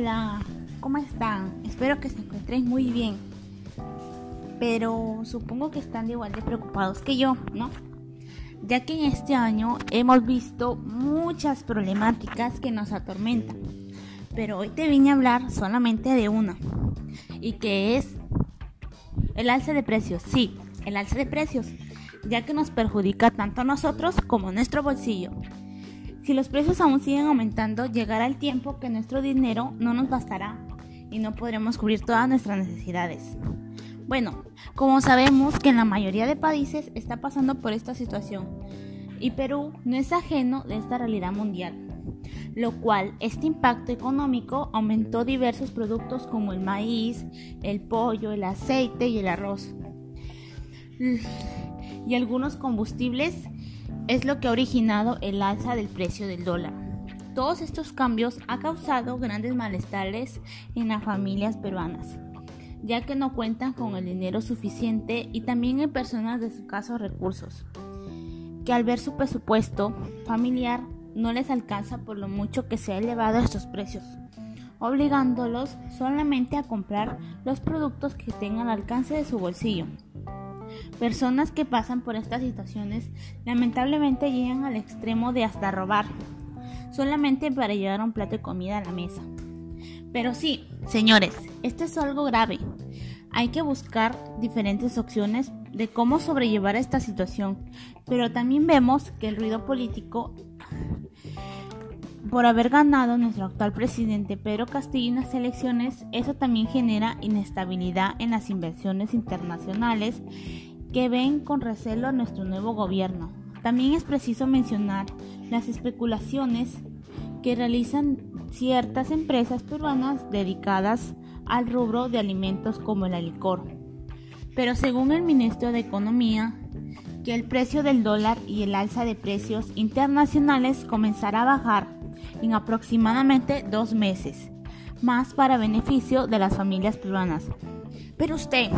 Hola, ¿cómo están? Espero que se encuentren muy bien. Pero supongo que están igual de preocupados que yo, ¿no? Ya que en este año hemos visto muchas problemáticas que nos atormentan. Pero hoy te vine a hablar solamente de una. Y que es el alza de precios. Sí, el alza de precios. Ya que nos perjudica tanto a nosotros como a nuestro bolsillo. Si los precios aún siguen aumentando, llegará el tiempo que nuestro dinero no nos bastará y no podremos cubrir todas nuestras necesidades. Bueno, como sabemos que en la mayoría de países está pasando por esta situación y Perú no es ajeno de esta realidad mundial, lo cual este impacto económico aumentó diversos productos como el maíz, el pollo, el aceite y el arroz y algunos combustibles es lo que ha originado el alza del precio del dólar. Todos estos cambios han causado grandes malestares en las familias peruanas, ya que no cuentan con el dinero suficiente y también en personas de escasos recursos, que al ver su presupuesto familiar no les alcanza por lo mucho que se ha elevado estos precios, obligándolos solamente a comprar los productos que estén al alcance de su bolsillo. Personas que pasan por estas situaciones lamentablemente llegan al extremo de hasta robar, solamente para llevar un plato de comida a la mesa. Pero sí, señores, esto es algo grave. Hay que buscar diferentes opciones de cómo sobrellevar esta situación, pero también vemos que el ruido político por haber ganado nuestro actual presidente Pedro Castillo en las elecciones, eso también genera inestabilidad en las inversiones internacionales que ven con recelo a nuestro nuevo gobierno. También es preciso mencionar las especulaciones que realizan ciertas empresas peruanas dedicadas al rubro de alimentos como el licor. Pero según el ministro de Economía, que el precio del dólar y el alza de precios internacionales comenzará a bajar en aproximadamente dos meses, más para beneficio de las familias peruanas. Pero usted,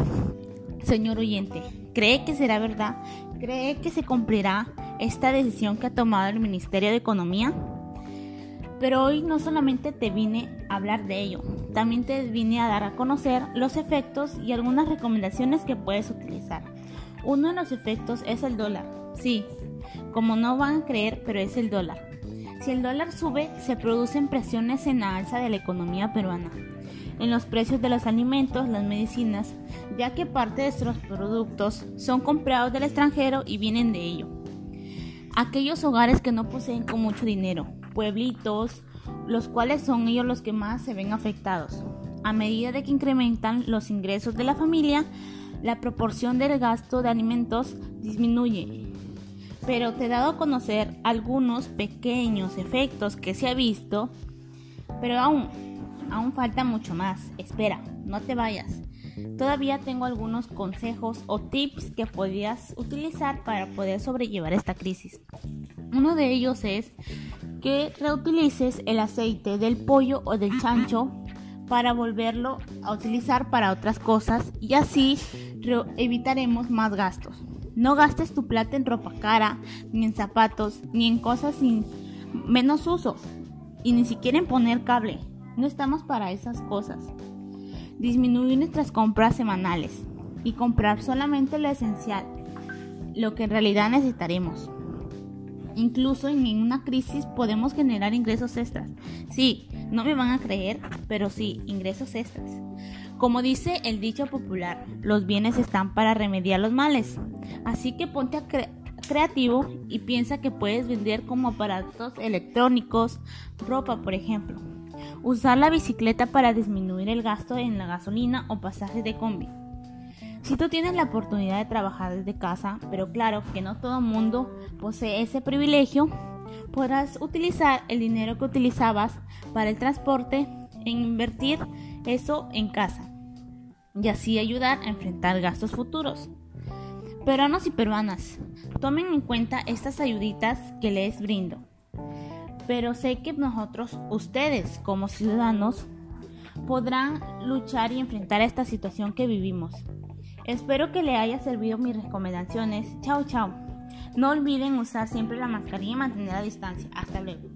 señor oyente, ¿cree que será verdad? ¿Cree que se cumplirá esta decisión que ha tomado el Ministerio de Economía? Pero hoy no solamente te vine a hablar de ello, también te vine a dar a conocer los efectos y algunas recomendaciones que puedes utilizar. Uno de los efectos es el dólar. Sí, como no van a creer, pero es el dólar. Si el dólar sube, se producen presiones en la alza de la economía peruana en los precios de los alimentos, las medicinas, ya que parte de estos productos son comprados del extranjero y vienen de ello. Aquellos hogares que no poseen con mucho dinero, pueblitos, los cuales son ellos los que más se ven afectados. A medida de que incrementan los ingresos de la familia, la proporción del gasto de alimentos disminuye. Pero te he dado a conocer algunos pequeños efectos que se ha visto, pero aún aún falta mucho más. Espera, no te vayas. Todavía tengo algunos consejos o tips que podrías utilizar para poder sobrellevar esta crisis. Uno de ellos es que reutilices el aceite del pollo o del chancho para volverlo a utilizar para otras cosas y así evitaremos más gastos. No gastes tu plata en ropa cara, ni en zapatos, ni en cosas sin menos uso, y ni siquiera en poner cable. No estamos para esas cosas. Disminuir nuestras compras semanales y comprar solamente lo esencial, lo que en realidad necesitaremos. Incluso en una crisis podemos generar ingresos extras. Sí, no me van a creer, pero sí, ingresos extras. Como dice el dicho popular, los bienes están para remediar los males. Así que ponte creativo y piensa que puedes vender como aparatos electrónicos, ropa por ejemplo. Usar la bicicleta para disminuir el gasto en la gasolina o pasajes de combi. Si tú tienes la oportunidad de trabajar desde casa, pero claro que no todo mundo posee ese privilegio, podrás utilizar el dinero que utilizabas para el transporte en invertir eso en casa y así ayudar a enfrentar gastos futuros. Peruanos y peruanas, tomen en cuenta estas ayuditas que les brindo pero sé que nosotros, ustedes como ciudadanos, podrán luchar y enfrentar esta situación que vivimos. Espero que le haya servido mis recomendaciones. Chao, chao. No olviden usar siempre la mascarilla y mantener la distancia. Hasta luego.